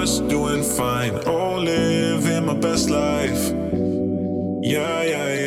was doing fine. Oh, living my best life. Yeah, yeah, yeah.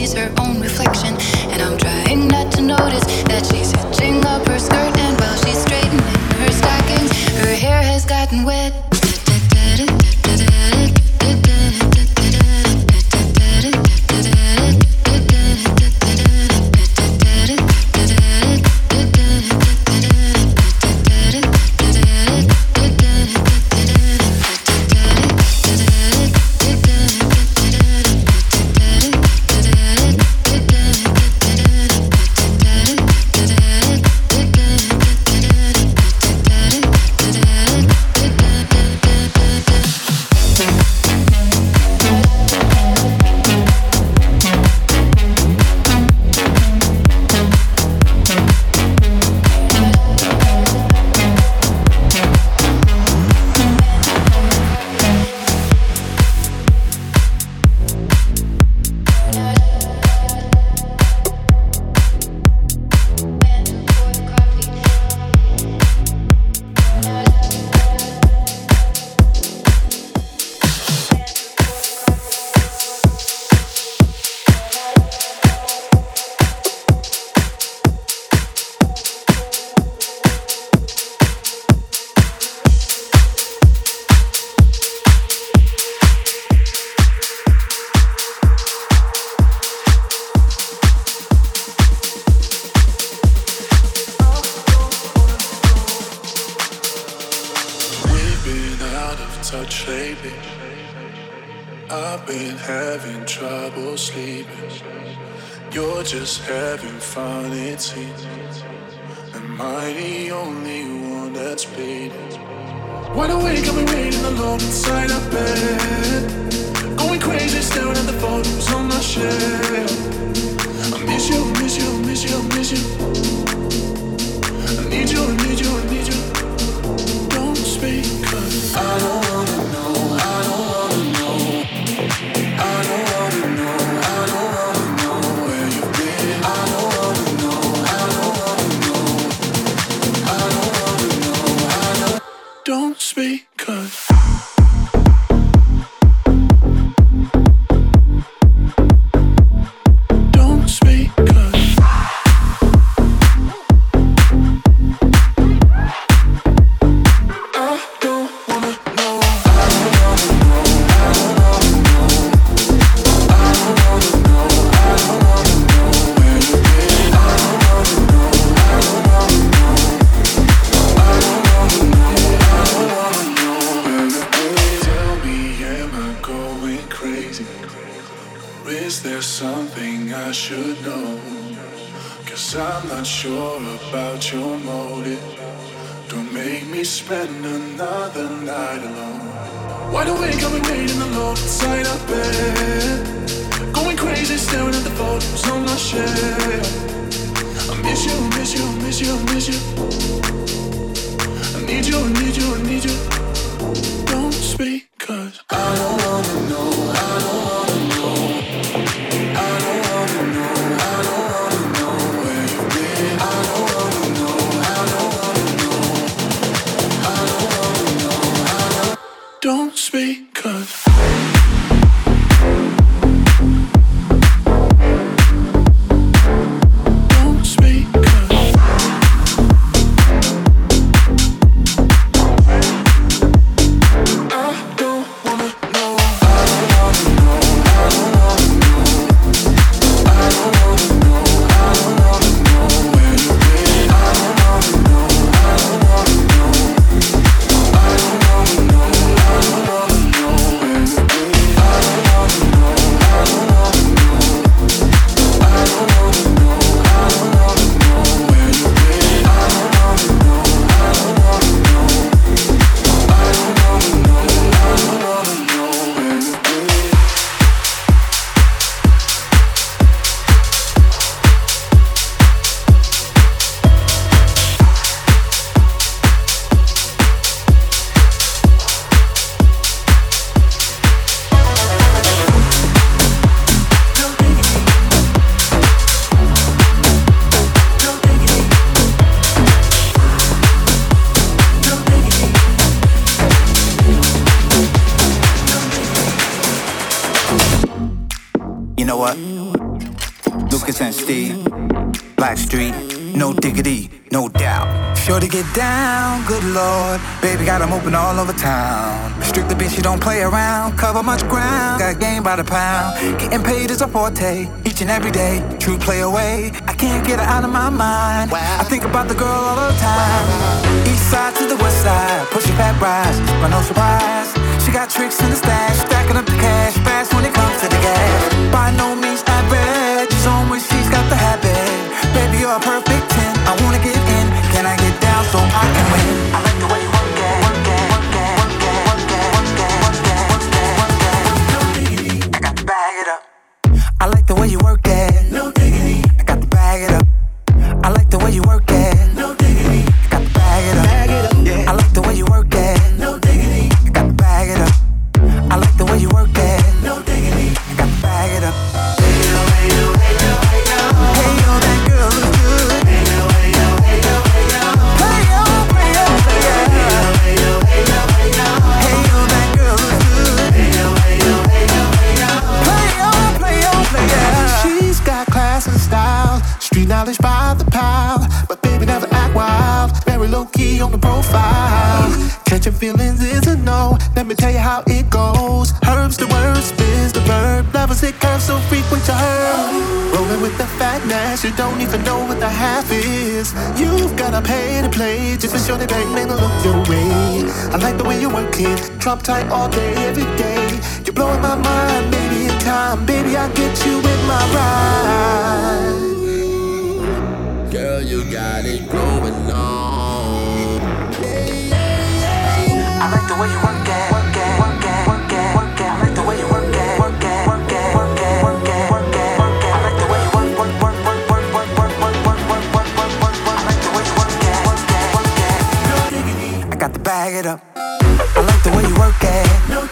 she's her own reflection. And I'm trying not to notice that she's hitching up her skirt and while she's straightening her stockings, her hair has gotten wet. coming late in the low, side up bed. Going crazy, staring at the photos on my share. I miss you, miss you, miss you, miss you. I need you, I need you, I need you. Don't speak. By the pound. Getting paid is a forte, each and every day. True play away, I can't get her out of my mind. I think about the girl all the time. East side to the west side, pushing fat rise, but no surprise. She got tricks in the stash, stacking up the cash fast when it comes to the gas. By no means average, she's on when she's got the habit. Baby, you're a perfect 10. I wanna get in, can I get down so I can win? You how it goes. Herbs the word, spins the verb. Levels it curves so frequent to her. Rolling with the fatness, you don't even know what the half is. You've gotta pay to play just for sure they bang man look your way. I like the way you work it, drop tight all day, every day. You're blowing my mind, baby. In time, baby, I'll get you in my ride. Girl, you got it going on. I got to bag it up. I like the way you work it. No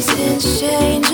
seasons change.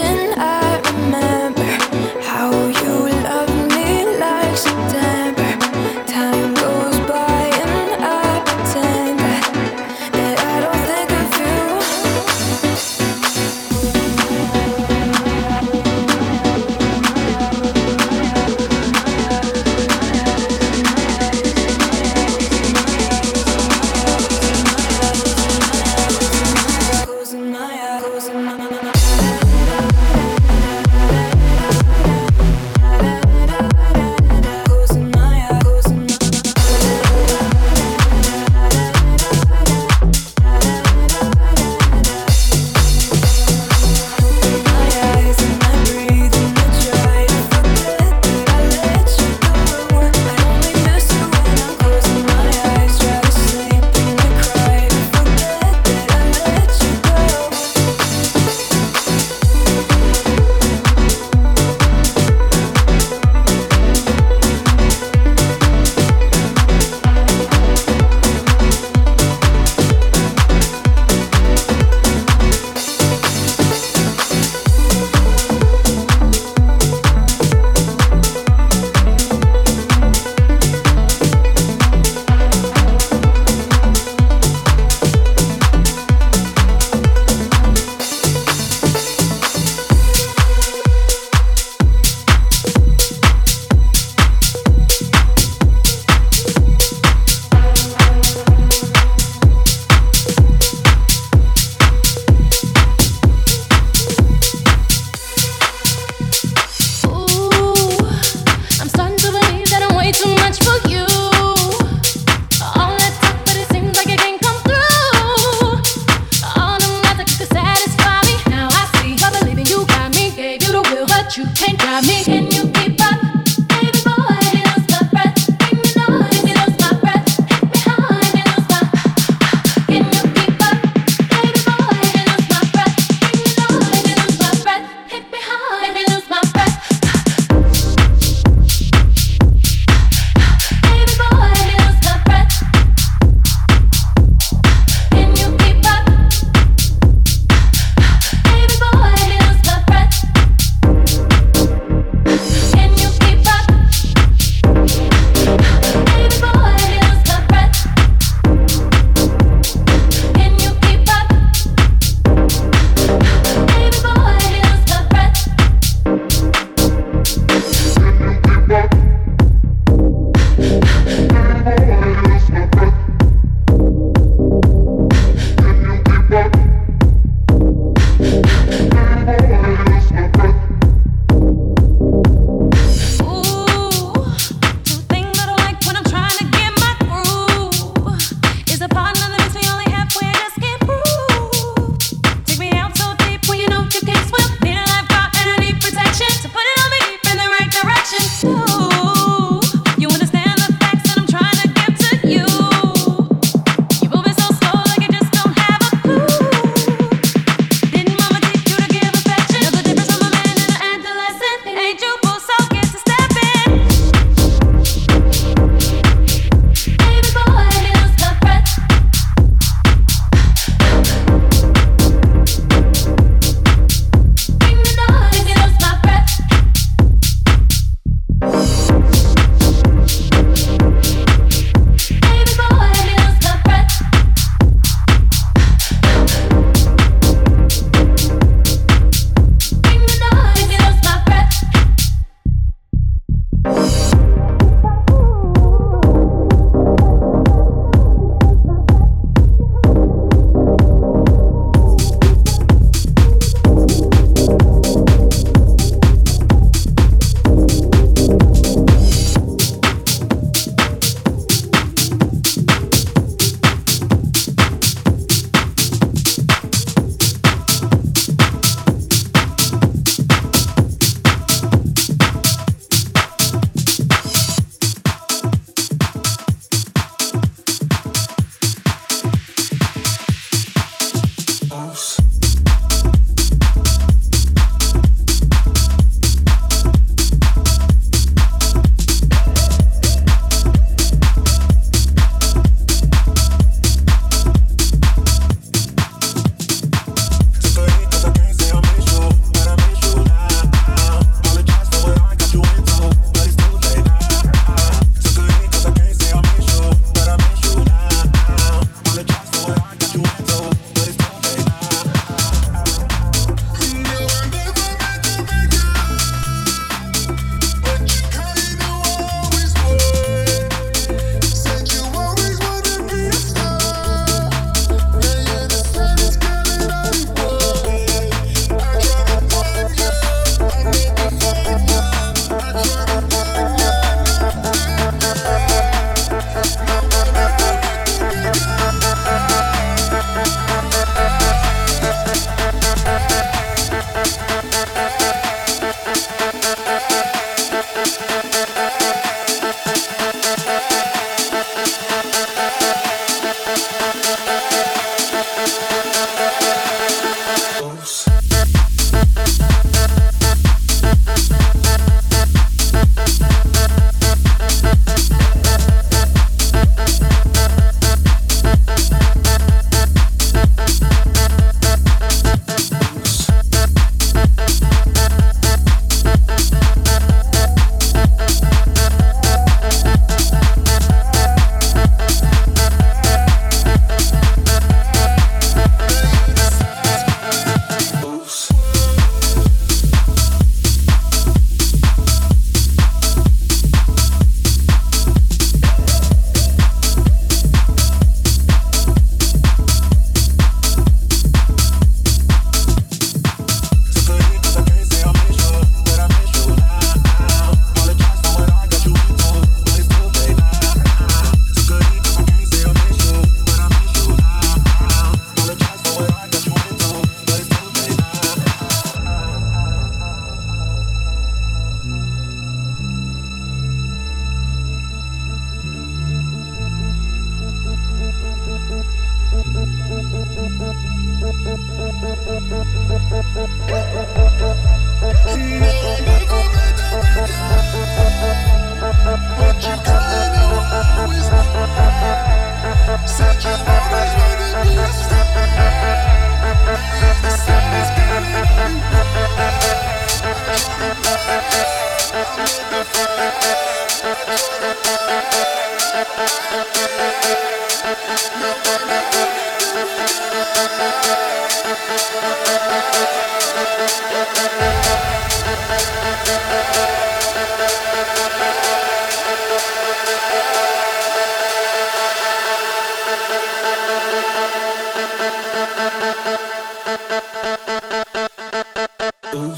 You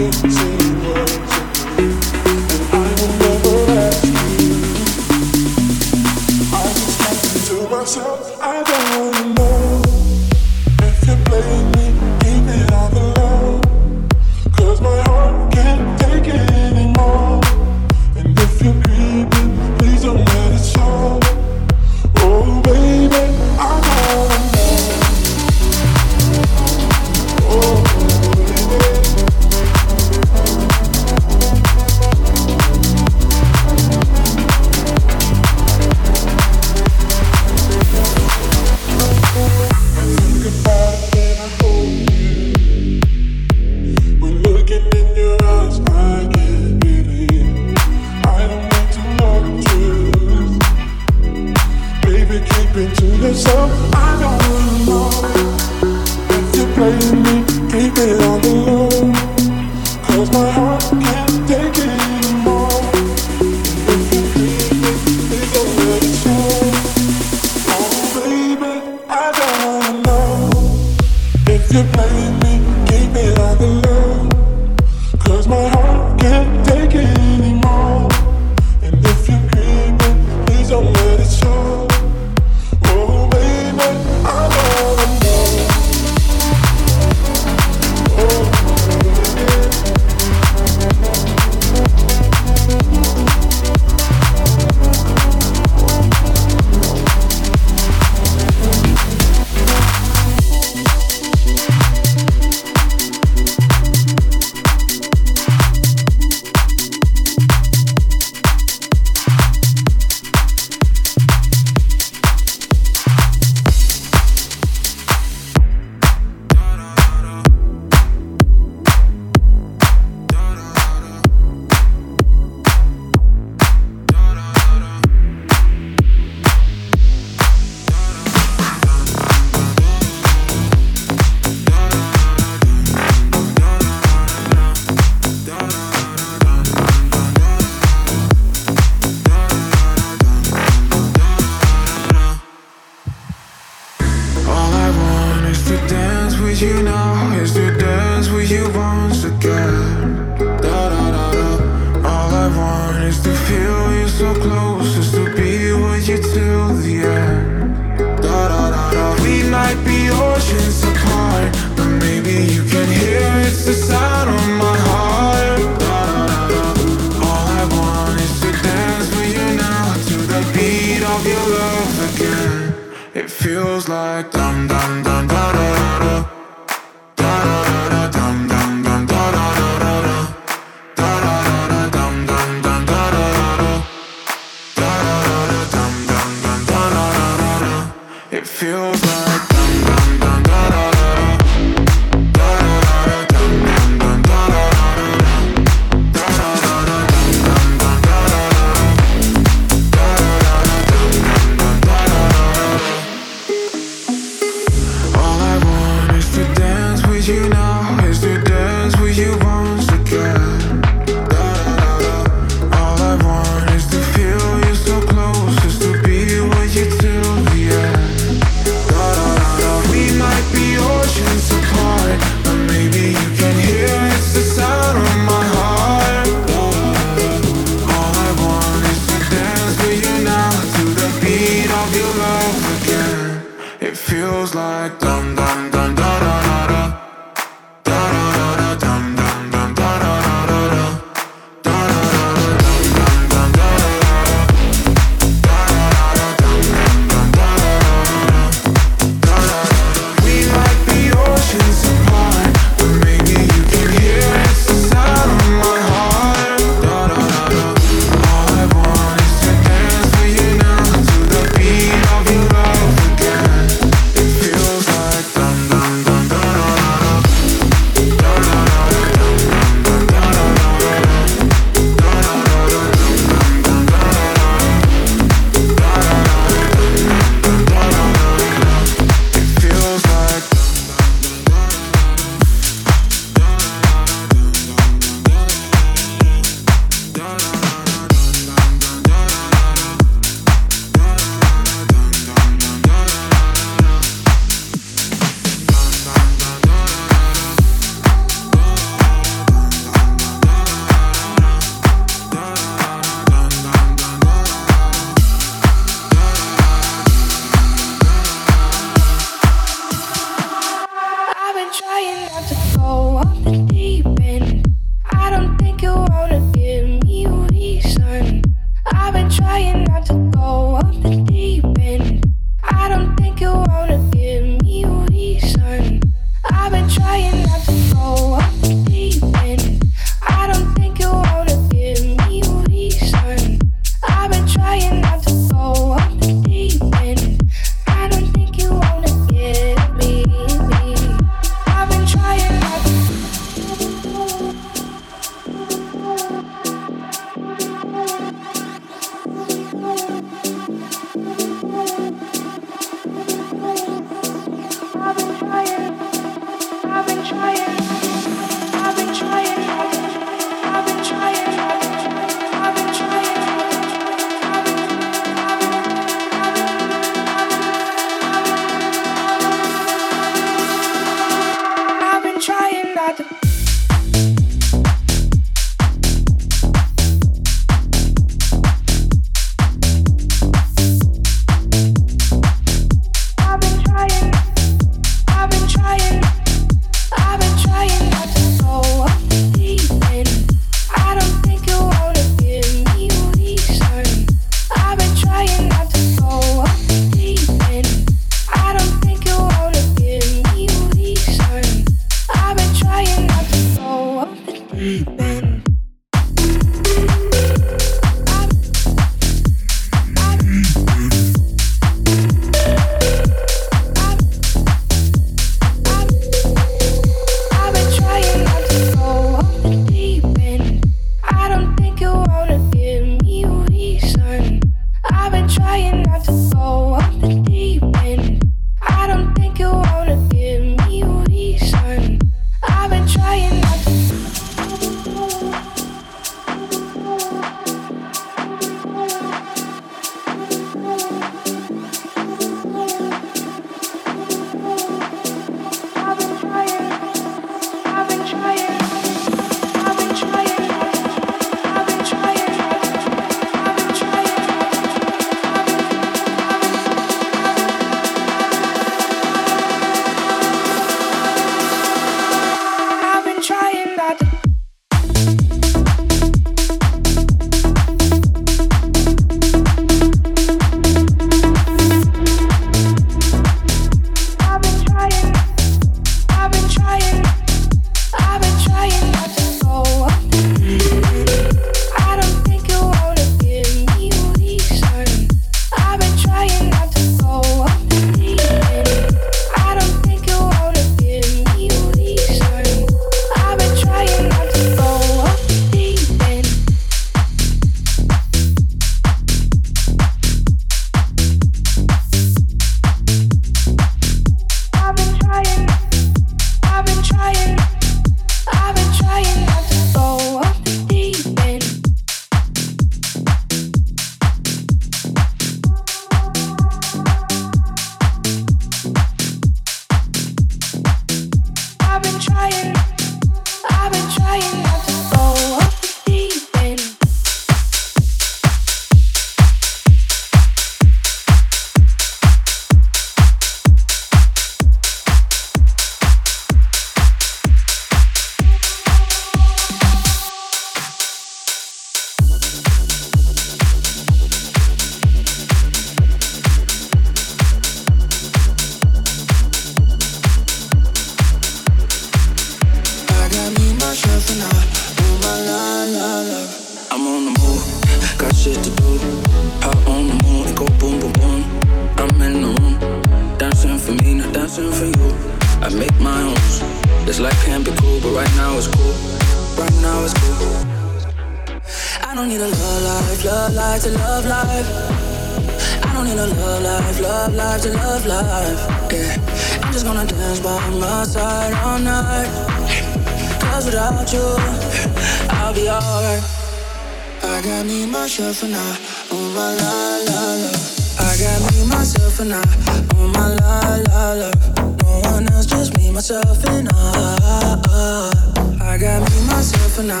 myself and I. I got me, myself and I.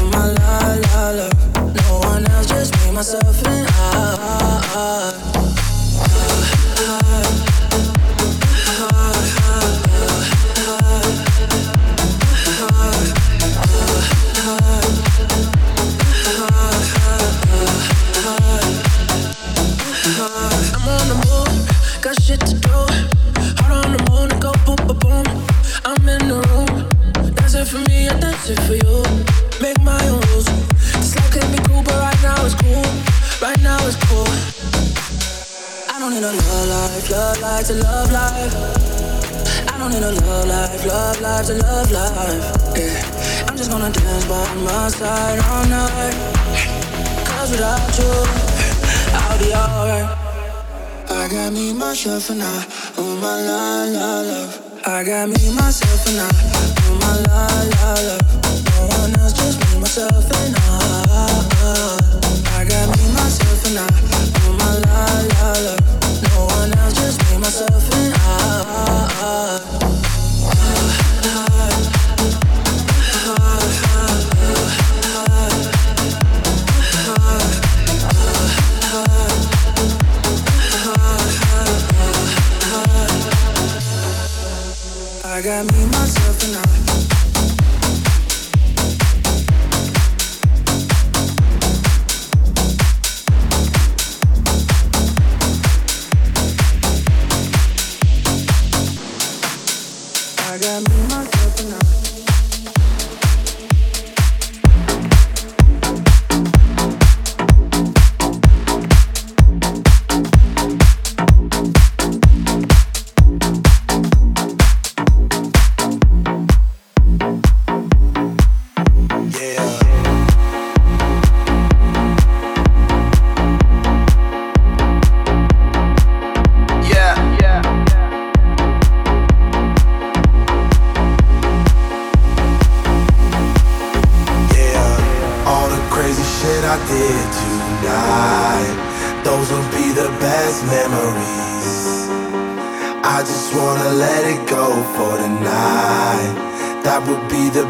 On my la la love. No one else, just me, myself and I. love life to love life. I don't need a love life, love life to love life. Yeah. I'm just gonna dance by my side all night. Cause without you, I'll be alright. I got me myself and I on my la la love. I got me myself and I on my la la love. No one else, just me myself and I. I got me myself and I. I got me